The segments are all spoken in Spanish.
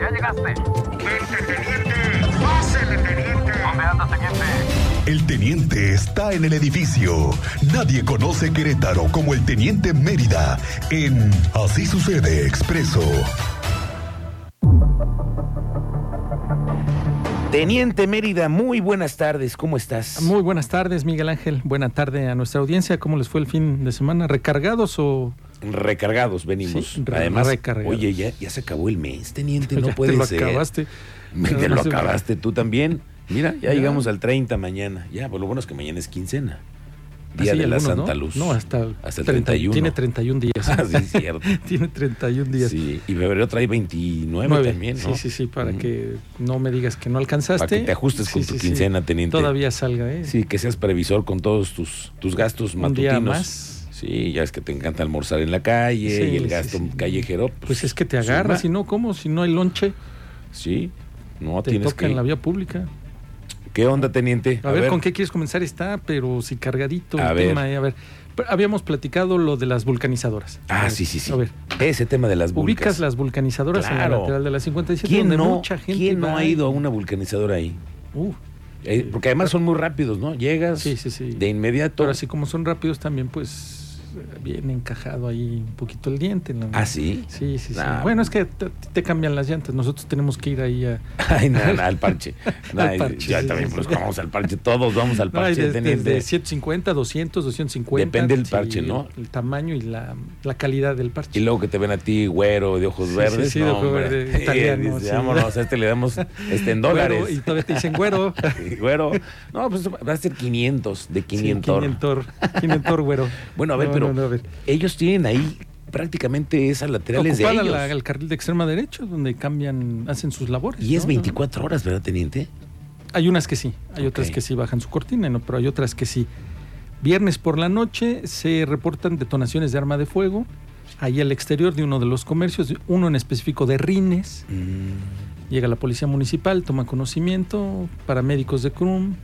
Ya llegaste. Teniente. Pásele, teniente. ¿Dónde anda, teniente? El teniente está en el edificio. Nadie conoce Querétaro como el teniente Mérida en Así sucede expreso. Teniente Mérida, muy buenas tardes, ¿cómo estás? Muy buenas tardes, Miguel Ángel. Buena tarde a nuestra audiencia. ¿Cómo les fue el fin de semana? ¿Recargados o...? Recargados venimos. Sí, re- Además, recargados. oye, ya, ya se acabó el mes, teniente, no Ya puede te lo ser. acabaste. Me- Nada Te lo acabaste tú también. Mira, ya, Ya. llegamos al 30 mañana. Ya, pues lo bueno es que mañana es quincena. Día de la Santa ¿no? Luz. No, hasta, Hasta el 30 31. Tiene 31 días. Ah, sí, cierto. tiene 31 días. Sí, y febrero trae 29 Nueve. también, ¿no? Sí, sí, sí, para que no me digas que no alcanzaste. Para que te ajustes con Sí, tu quincena, teniente. Todavía salga, ¿eh? Sí, que seas previsor con todos tus, tus gastos Un matutinos. día más. Sí, ya es que te encanta almorzar en la calle y el gasto callejero. Pues es que te agarras, si no, ¿cómo? Si no hay lonche, Sí, no te tienes toca que. en la vía pública. ¿Qué onda, teniente? A, ver, ¿con qué quieres comenzar? Está, pero si cargadito A el ver. tema. eh, A ver, habíamos platicado lo de las vulcanizadoras. Ah, ver, sí, sí, sí. A ver, Ese tema de las vulcas. ubicas las vulcanizadoras en la lateral de la 57, ¿Quién donde no, mucha gente ¿quién no va ha ido a una vulcanizadora ahí? Uh, Eh, porque además son muy rápidos, ¿no? Llegas sí, sí, sí. de inmediato. Pero así como son rápidos también, pues bien encajado ahí un poquito el diente. ¿no? ¿Ah, sí? Sí, sí, sí. Ah. Bueno, es que te, te cambian las llantas. Nosotros tenemos que ir ahí a... Ay, no, no, al parche. No, Al parche, ya sí, también, sí, pues sí. vamos al parche. Todos vamos al parche, de- teniente. desde 150, 200, 250. Depende del parche, ¿no? El tamaño y la, la calidad del parche. Y luego que te ven a ti güero, de ojos verdes. sí, de ojos verdes, italiano, Dice. Vámonos, a este le damos este, en dólares. Güero, y todavía te dicen güero. Güero. No, pues va a ser 500, de 500. Sí, 500, 500 güero. Bueno, a ver, No, pero no, no, a ver. ellos tienen ahí prácticamente esas laterales de ellos. la- el carril de extrema derecha, donde cambian, hacen sus labores. Y es ¿no? 24 horas, ¿verdad, teniente? Hay unas que sí, hay otras que sí bajan su cortina, ¿no? pero hay otras que sí. Viernes por la noche se reportan detonaciones de arma de fuego ahí al exterior de uno de los comercios, uno en específico de Rines. Mm, Llega la policía municipal, toma conocimiento, paramédicos de CRUM,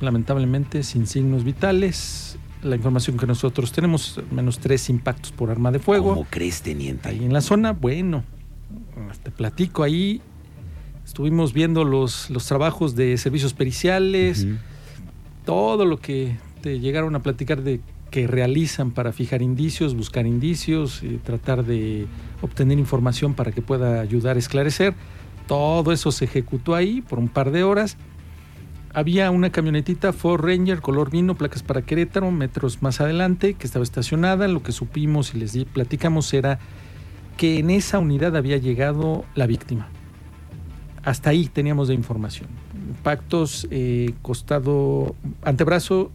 lamentablemente sin signos vitales. La información que nosotros tenemos, menos tres impactos por arma de fuego. ¿Cómo crees, teniente? Ahí en la zona, bueno, te platico ahí. Estuvimos viendo los, los trabajos de servicios periciales, todo lo que te llegaron a platicar de que realizan para fijar indicios, buscar indicios, y tratar de obtener información para que pueda ayudar a esclarecer. Todo eso se ejecutó ahí por un par de horas. Había una camionetita Ford Ranger color vino, placas para Querétaro, metros más adelante, que estaba estacionada. Lo que supimos y les platicamos era que en esa unidad había llegado la víctima. Hasta ahí teníamos de información. Impactos eh, costado, antebrazo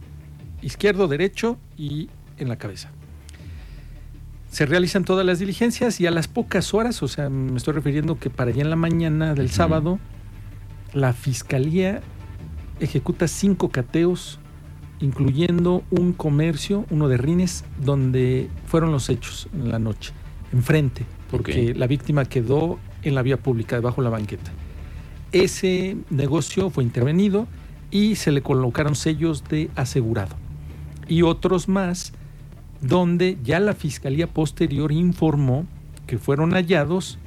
izquierdo, derecho y en la cabeza. Se realizan todas las diligencias y a las pocas horas, o sea, me estoy refiriendo que para allá en la mañana del sábado, la fiscalía ejecuta cinco cateos, incluyendo un comercio, uno de Rines, donde fueron los hechos en la noche, enfrente, porque la víctima quedó en la vía pública, debajo de la banqueta. Ese negocio fue intervenido y se le colocaron sellos de asegurado. Y otros más, donde ya la fiscalía posterior informó que fueron hallados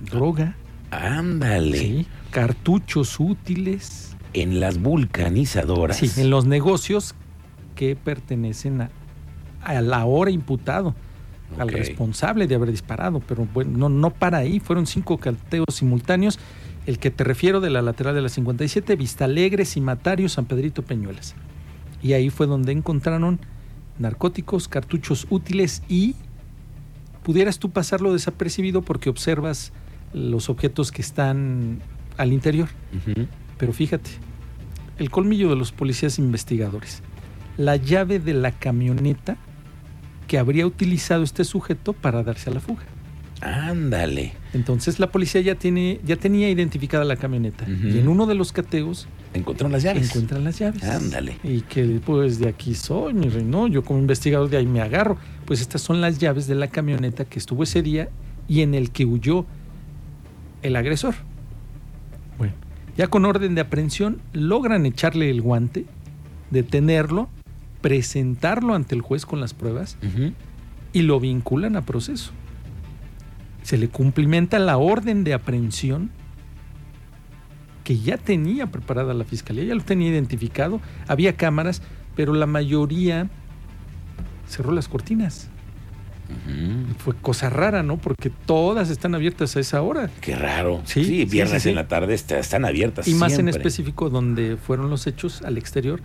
droga, Ándale. ¿sí? cartuchos útiles, En las vulcanizadoras. sí, en los negocios que pertenecen a, a la hora imputado, al responsable de haber disparado. Pero bueno, no, no para ahí, fueron cinco cateos simultáneos. El que te refiero de la lateral de la 57, Vista Alegre, Cimatario, San Pedrito Peñuelas. Y ahí fue donde encontraron narcóticos, cartuchos útiles y pudieras tú pasarlo desapercibido porque observas los objetos que están al interior. Ujú. Pero fíjate, el colmillo de los policías investigadores, la llave de la camioneta que habría utilizado este sujeto para darse a la fuga. Ándale. Entonces la policía ya tiene, ya tenía identificada la camioneta y en uno de los cateos Encontraron las llaves. encuentran las llaves. Ándale. Y que pues de aquí soy, mi rey, no, yo como investigador de ahí me agarro. Pues estas son las llaves de la camioneta que estuvo ese día y en el que huyó el agresor. Bueno, ya con orden de aprehensión logran echarle el guante, detenerlo, presentarlo ante el juez con las pruebas y lo vinculan a proceso. se le cumplimenta la orden de aprehensión que ya tenía preparada la fiscalía, ya lo tenía identificado, había cámaras, pero la mayoría cerró las cortinas. Fue cosa rara, ¿no? Porque todas están abiertas a esa hora. Qué raro. Sí, viernes sí, sí. en la tarde está- están abiertas. Y más en específico donde fueron los hechos al exterior,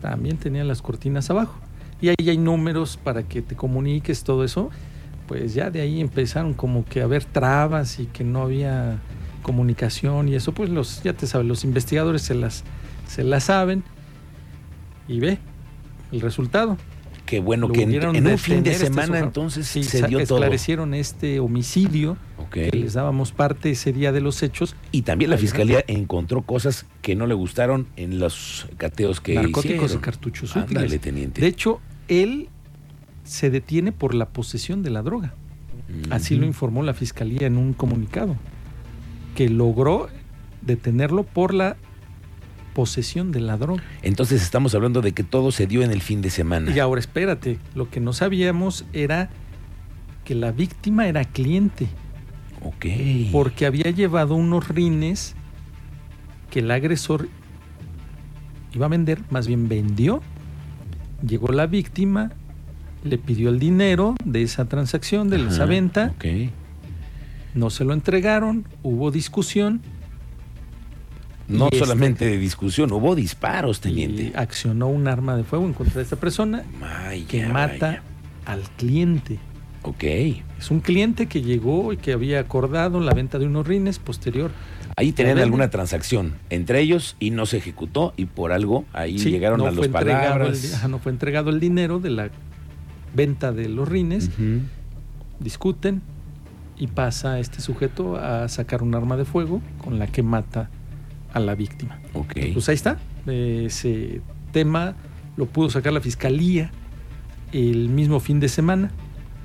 también tenían las cortinas abajo. Y ahí hay números para que te comuniques, todo eso. Pues ya de ahí empezaron como que a haber trabas y que no había comunicación y eso, pues los, ya te sabes, los investigadores se las, se las saben y ve el resultado. Qué bueno que en, en un fin de este semana entonces Sí, se dio todo. esclarecieron este homicidio que les dábamos parte ese día de los hechos Y también la Ahí, fiscalía encontró cosas que no le gustaron en los cateos que narcóticos hicieron. y cartuchos Ándale, útiles. teniente. De hecho, él se detiene por la posesión de la droga. Así lo informó la fiscalía en un comunicado, que logró detenerlo por la posesión de la droga. Entonces estamos hablando de que todo se dio en el fin de semana. Y ahora espérate, lo que no sabíamos era que la víctima era cliente, Ok. porque había llevado unos rines que el agresor iba a vender, más bien vendió. Llegó la víctima, le pidió el dinero de esa transacción, de esa venta, Ok. no se lo entregaron, hubo discusión No Y este- solamente de discusión, hubo disparos, teniente. y accionó un arma de fuego en contra de esta persona que mata al cliente. Ok. Es un cliente que llegó y que había acordado la venta de unos rines posterior. Ahí tenían alguna transacción entre ellos y no se ejecutó y por algo ahí Sí, llegaron no a los el palabras. ajá, no fue entregado el dinero de la venta de los rines, discuten y pasa este sujeto a sacar un arma de fuego con la que mata a la víctima. Ok. Pues ahí está. Ese tema lo pudo sacar la fiscalía el mismo fin de semana.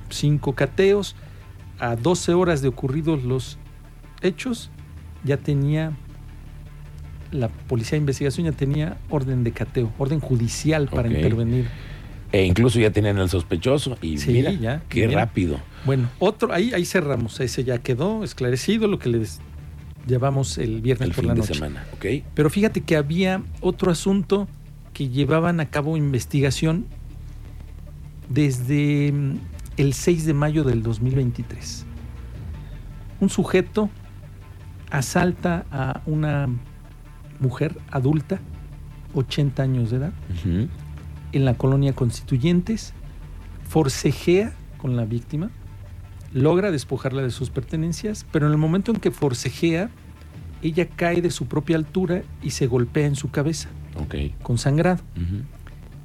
Cinco cateos. A 12 horas de ocurridos los hechos, ya tenía la policía de investigación ya tenía orden de cateo, orden judicial para intervenir. E incluso ya tenían al sospechoso y Sí, mira, ya, qué mira. rápido. Bueno, otro, ahí, ahí cerramos. Ese ya quedó esclarecido, lo que les llevamos el viernes El por fin la de noche. semana, ¿ok? Pero fíjate que había otro asunto que llevaban a cabo investigación desde mm, el 6 de mayo del 2023. Un sujeto asalta a una mujer adulta, 80 años de edad, en la colonia Constituyentes, forcejea con la víctima, logra despojarla de sus pertenencias, pero en el momento en que forcejea, ella cae de su propia altura y se golpea en su cabeza, con sangrado.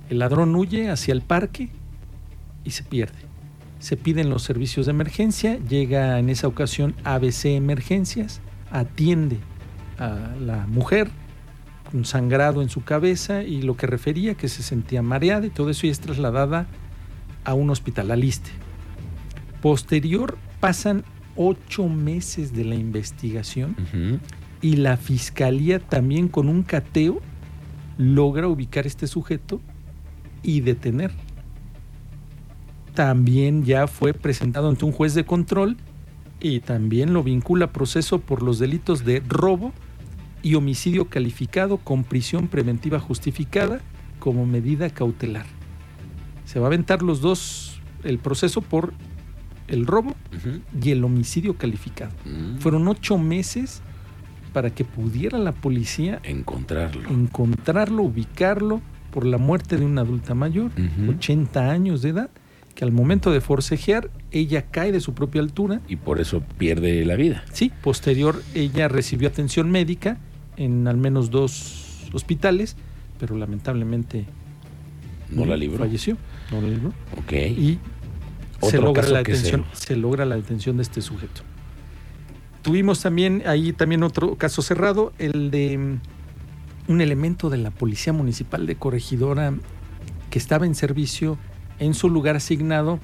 El ladrón huye hacia el parque y se pierde. Se piden los servicios de emergencia, llega en esa ocasión ABC Emergencias, atiende a la mujer con sangrado en su cabeza y lo que refería que se sentía mareada y todo eso y es trasladada a un hospital, al Iste. Posterior pasan ocho meses de la investigación y la fiscalía también con un cateo logra ubicar este sujeto y detener. También ya fue presentado ante un juez de control y también lo vincula a proceso por los delitos de robo y homicidio calificado con prisión preventiva justificada como medida cautelar. Se va a aventar los dos el proceso por el robo y el homicidio calificado. Mm. Fueron ocho meses para que pudiera la policía Encontrarlo. encontrarlo, ubicarlo por la muerte de una adulta mayor, Ujú. 80 años de edad, que al momento de forcejear, ella cae de su propia altura. Y por eso pierde la vida. Sí, posterior ella recibió atención médica en al menos dos hospitales, pero lamentablemente No la libró. Falleció. No la libró. Ok. Y se logra la detención, se- se logra la detención de este sujeto. Tuvimos también ahí también otro caso cerrado, el de mm, un elemento de la Policía Municipal de Corregidora que estaba en servicio en su lugar asignado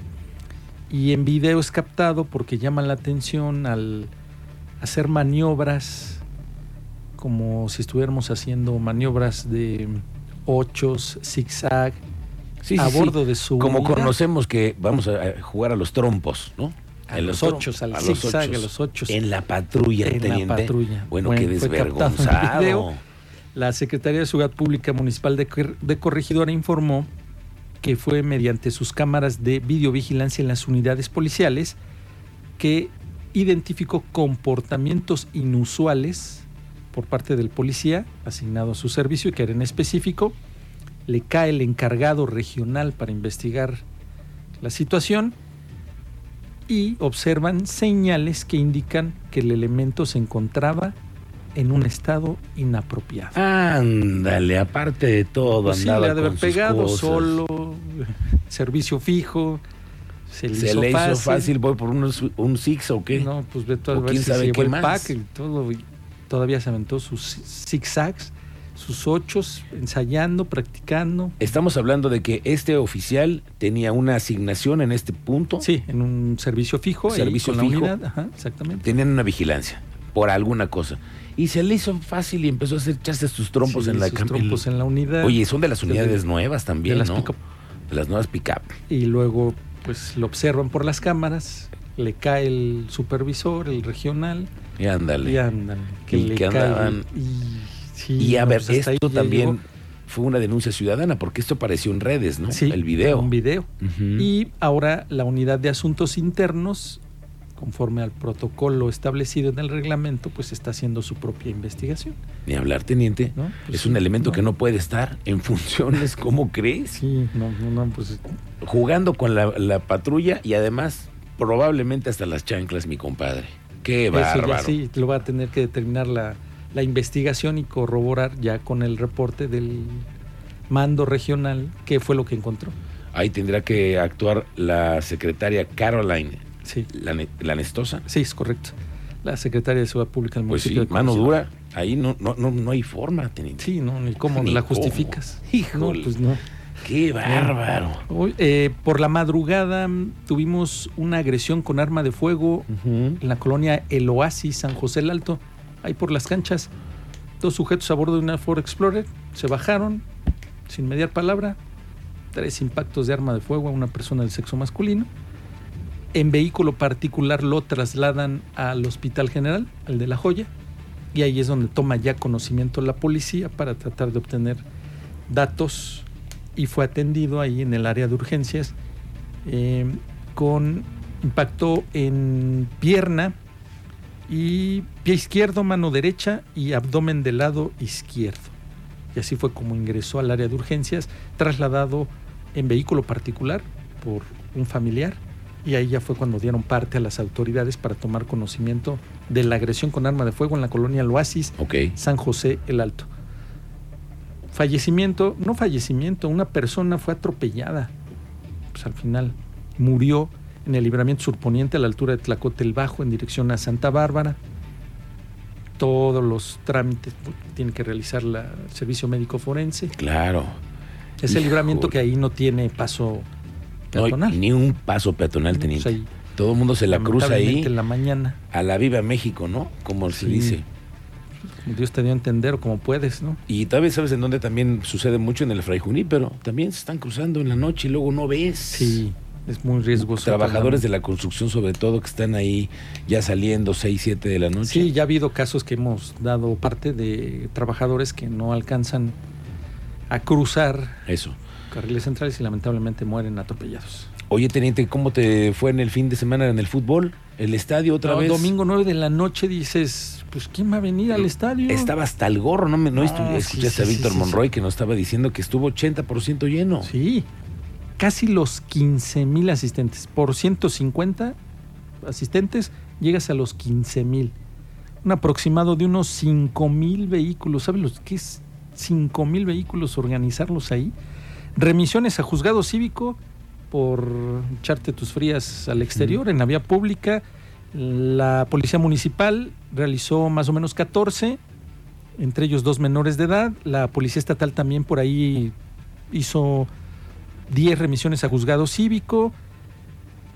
y en video es captado porque llama la atención al hacer maniobras como si estuviéramos haciendo maniobras de ochos, zigzag, Sí, a sí. bordo de su Como unidad. conocemos que vamos a a jugar a los trompos, ¿no? A En los al a ochos. a los ochos. En la patrulla, En la patrulla. Bueno, Bueno, qué desvergonzado. video. La Secretaría de Seguridad Pública Municipal de, de Corregidora informó que fue mediante sus cámaras de videovigilancia en las unidades policiales que identificó comportamientos inusuales por parte del policía asignado a su servicio y que era en específico. Le cae el encargado regional para investigar la situación y observan señales que indican que el elemento se encontraba en un estado inapropiado. Ándale, aparte de todo, Pues sí, andaba le ha de haber pegado solo, servicio fijo, se le, Se hizo, le hizo fácil. fácil, voy por unos- un Six o qué. No, pues ve todo, O a ver quién si sabe se qué el más. pack y todo. y todavía se aventó sus zigzags, sus ochos, ensayando, practicando. Estamos hablando de que este oficial tenía una asignación en este punto. Sí, en un servicio fijo, Servicio con la fijo. unidad, ajá, exactamente. Tenían una vigilancia por alguna cosa. Y se le hizo fácil y empezó a hacer echarse sus trompos Sí, en la sus trompos en la unidad. Oye, son de las de- unidades nuevas también, de las ¿no? De las nuevas pick-up. y luego pues lo observan por las cámaras, le cae el supervisor, el regional, Y ándale. y andan. Que Y le que cae andaban- y, sí, Y a ver, pues, esto también llegó. fue una denuncia ciudadana, porque esto apareció en redes, ¿no? Sí, El video. Un video. Y ahora la unidad de asuntos internos, conforme al protocolo establecido en el reglamento, pues está haciendo su propia investigación. Ni hablar, teniente. ¿no? Pues, es un elemento no. que no puede estar en funciones, ¿cómo crees? Sí, no, no, no, pues Jugando con la, la patrulla y además probablemente hasta las chanclas, mi compadre. Qué eso ya bárbaro. sí lo va a tener que determinar la, la investigación y corroborar ya con el reporte del mando regional qué fue lo que encontró. Ahí tendrá que actuar la secretaria Caroline Sí, Lane- Lanestosa. sí, es correcto. La secretaria de Seguridad Pública del Pues sí, de mano dura. Ahí no, no, no, no hay forma, teniente. Sí, no, ni cómo Ni la cómo. justificas. Híjole. No, pues no. Qué bárbaro. Hoy, eh, por la madrugada mm, tuvimos una agresión con arma de fuego en la colonia El Oasis, San José el Alto, ahí por las canchas. Dos sujetos a bordo de una Ford Explorer se bajaron sin mediar palabra. Tres impactos de arma de fuego a una persona del sexo masculino. En vehículo particular lo trasladan al Hospital General, al de La Joya, y ahí es donde toma ya conocimiento la policía para tratar de obtener datos y fue atendido ahí en el área de urgencias eh, con impacto en pierna y pie izquierdo, mano derecha y abdomen del lado izquierdo. Y así fue como ingresó al área de urgencias, trasladado en vehículo particular por un familiar. Y ahí ya fue cuando dieron parte a las autoridades para tomar conocimiento de la agresión con arma de fuego en la colonia El Oasis, Ok. San José el Alto. Fallecimiento, no fallecimiento, una persona fue atropellada. Pues al final murió en el libramiento surponiente a la altura de Tlacote el Bajo en dirección a Santa Bárbara. Todos los trámites tiene que realizar la, el servicio médico forense. Claro. Es el libramiento que ahí no tiene paso No peatonal. ni un paso peatonal, Pues teniente. ahí, Todo el mundo se la cruza ahí en la mañana. a la viva México, ¿no? Como se dice. Dios te dio a entender o como puedes, ¿no? Y tal vez sabes en dónde también sucede mucho en el Fray Junípero. También se están cruzando en la noche y luego no ves. Sí, es muy riesgoso. Trabajadores de la construcción, sobre todo, que están ahí ya saliendo 6, 7 de la noche. Sí, ya ha habido casos que hemos dado parte de trabajadores que no alcanzan a cruzar Eso. carriles centrales y lamentablemente mueren atropellados. Oye, teniente, ¿cómo te fue en el fin de semana en el fútbol? ¿El estadio otra No, vez? Domingo 9 de la noche dices, pues ¿quién va a venir al estadio? Estaba hasta el gorro, ¿no? Me, no Ah, sí, escuchaste sí, a Víctor sí, Monroy que nos estaba diciendo que estuvo 80% lleno. Sí, casi los 15 mil asistentes. Por 150 asistentes llegas a los 15 mil. Un aproximado de unos 5 mil vehículos. ¿Sabes lo que es 5 mil vehículos organizarlos ahí? Remisiones a juzgado cívico por echarte tus frías al exterior en la vía pública. La policía municipal realizó más o menos 14, entre ellos dos menores de edad. La policía estatal también por ahí hizo 10 remisiones a juzgado cívico,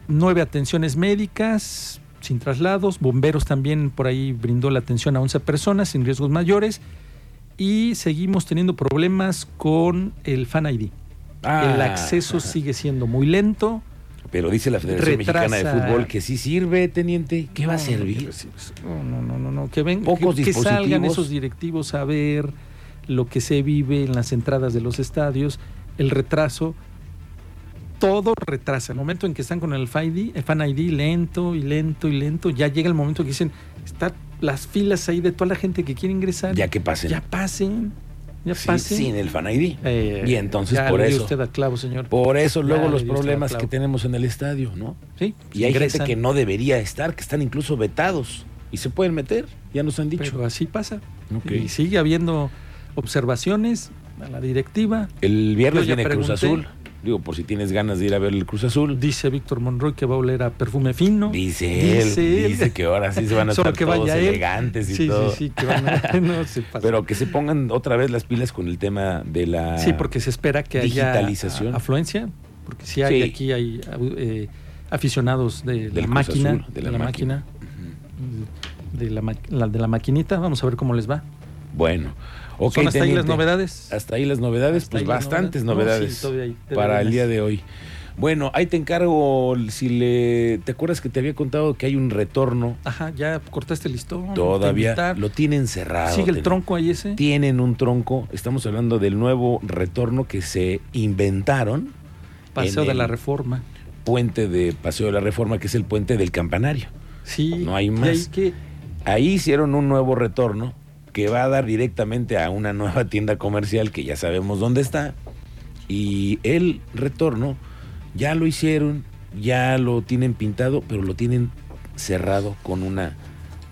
9 atenciones médicas sin traslados, bomberos también por ahí brindó la atención a 11 personas sin riesgos mayores y seguimos teniendo problemas con el Fan ID. Ah, el acceso sigue siendo muy lento, Pero dice la Federación Mexicana de. Fútbol que sí sirve, teniente. ¿Qué va a servir? No, no, no, no, no, que ven, Pocos que, que salgan esos directivos a ver lo que se vive en las entradas de los estadios, el retraso, todo retrasa. El momento en que están con el Fan ID, el Fan ID lento y lento y lento, ya llega el momento que dicen, están las filas ahí de toda la gente que quiere ingresar. Ya que pasen. Ya pasen, ya Sí, pasen. sin el Fan ID. Eh, y entonces ya por le eso. usted al clavo, señor. Por eso luego los problemas que tenemos en el estadio, ¿no? Sí, Y hay ingresan, gente que no debería estar, que están incluso vetados. Y se pueden meter, ya nos han dicho. Pero así pasa. Ok. Y sigue habiendo observaciones a la directiva. El viernes viene Cruz. Azul. Digo, por si tienes ganas de ir a ver el Cruz Azul. Dice Víctor Monroy que va a oler a perfume fino. Dice él, Dice él. dice que ahora sí se van a estar que todos elegantes y sí, todo. Sí, sí, que van a- no se pasa. Pero que se pongan otra vez las pilas con el tema de la sí, porque se espera que digitalización. afluencia, porque si hay Sí. aquí hay eh, aficionados de Del la máquina, Azul, de, la, máquina, de la, la- de la maquinita, vamos a ver cómo les va. Bueno, ok, Son hasta ahí las novedades. Hasta ahí las novedades, Hasta pues bastantes novedades. No, sí, para el día de hoy. Bueno, ahí te encargo, si le... ¿Te acuerdas que te había contado que hay un retorno? Ajá, ya cortaste el listón. Todavía lo tienen cerrado. Sigue el ten- tronco ahí ese. Tienen un tronco, estamos hablando del nuevo retorno que se inventaron. Paseo de la Reforma. Puente de Paseo de la Reforma, que es el puente del campanario. Sí. No hay más. ahí que Ahí hicieron un nuevo retorno que va a dar directamente a una nueva tienda comercial que ya sabemos dónde está. Y el retorno ya lo hicieron, ya lo tienen pintado, pero lo tienen cerrado con una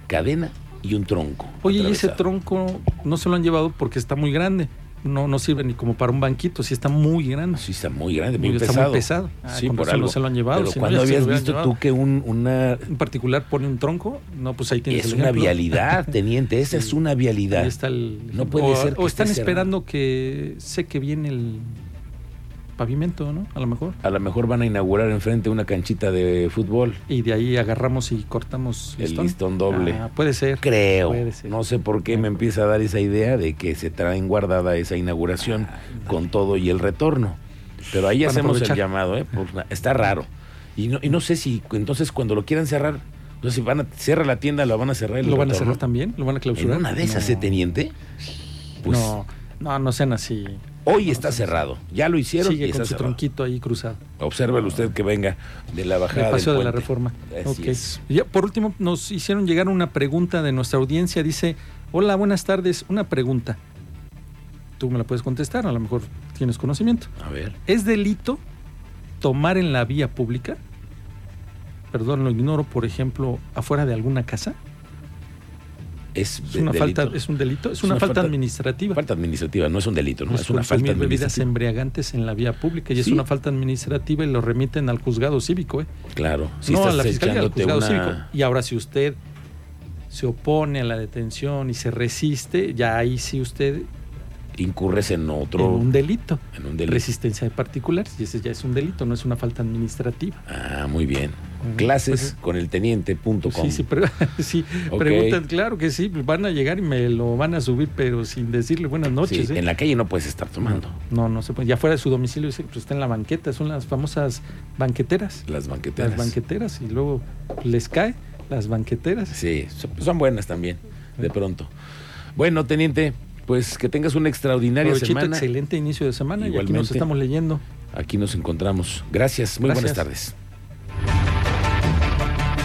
cadena y un tronco. Oye, y ese tronco no se lo han llevado porque está muy grande. No, no sirve ni como para un banquito, sí está muy grande. Sí, está muy grande, Muy- está pesado. muy pesado. Ah, sí, por algo. no se lo han llevado, Pero si no, cuando lo habías visto llevado. tú que un, una En particular pone un tronco, no, pues ahí tienes es una ejemplo. vialidad, teniente, esa es una vialidad. Ahí está el No puede o, ser que o están esperando que sé que viene el pavimento, ¿no? A lo mejor. A lo mejor van a inaugurar enfrente una canchita de fútbol. Y de ahí agarramos y cortamos El listón doble. Ah, puede ser. Creo. Puede ser. No sé por qué me empieza a dar esa idea de que se traen guardada esa inauguración con todo y el retorno. Pero ahí Van hacemos el llamado, ¿eh? Por está raro. Y no, y no sé si entonces cuando lo quieran cerrar, no sé si van a cierra la tienda, la van a cerrar. el ¿Lo van a cerrar también? ¿Lo van a En clausurar? una de esas, No. ¿eh, teniente? Pues no, no, no sean así. hoy está cerrado. Ya lo hicieron y Sigue está con su cerrado. tronquito ahí cruzado. Obsérvelo usted que venga de la El bajada paseo del de la reforma. Así Ok. es. Y ya, por último, nos hicieron llegar una pregunta de nuestra audiencia. Dice, hola, buenas tardes. Una pregunta. Tú me la puedes contestar, a lo mejor tienes conocimiento. A ver. ¿Es delito tomar en la vía pública? Perdón, lo ignoro, por ejemplo, afuera de alguna casa. Es, Es una de- falta, delito. es un delito, es, Es una, una falta, falta- administrativa. Falta administrativa, no es un delito, ¿no? Es Es una falta consumir bebidas administrativa. embriagantes en la vía pública y es Sí. una falta administrativa y lo remiten al juzgado cívico, ¿eh? Claro. Si no a la fiscalía, al juzgado una- cívico. Y ahora si usted se opone a la detención y se resiste, ya ahí sí usted incurres en otro. en un delito. en un delito. Resistencia de particulares y ese ya es un delito, no es una falta administrativa. Ah, muy bien. Clases Pues, con el teniente.com. Sí, sí, pre- sí, Ok. preguntan, claro que sí, pues van a llegar y me lo van a subir, pero sin decirle buenas noches. Sí, ¿eh? En la calle no puedes estar tomando. No, no se puede. Ya fuera de su domicilio, pues está en la banqueta, son las famosas banqueteras. Las banqueteras. Las banqueteras y luego les cae las banqueteras. Sí, son, son buenas también, de pronto. Bueno, teniente, pues que tengas una extraordinaria Provechito, semana. excelente inicio de semana y aquí nos Igualmente. estamos leyendo. Aquí nos encontramos. Gracias, muy buenas tardes.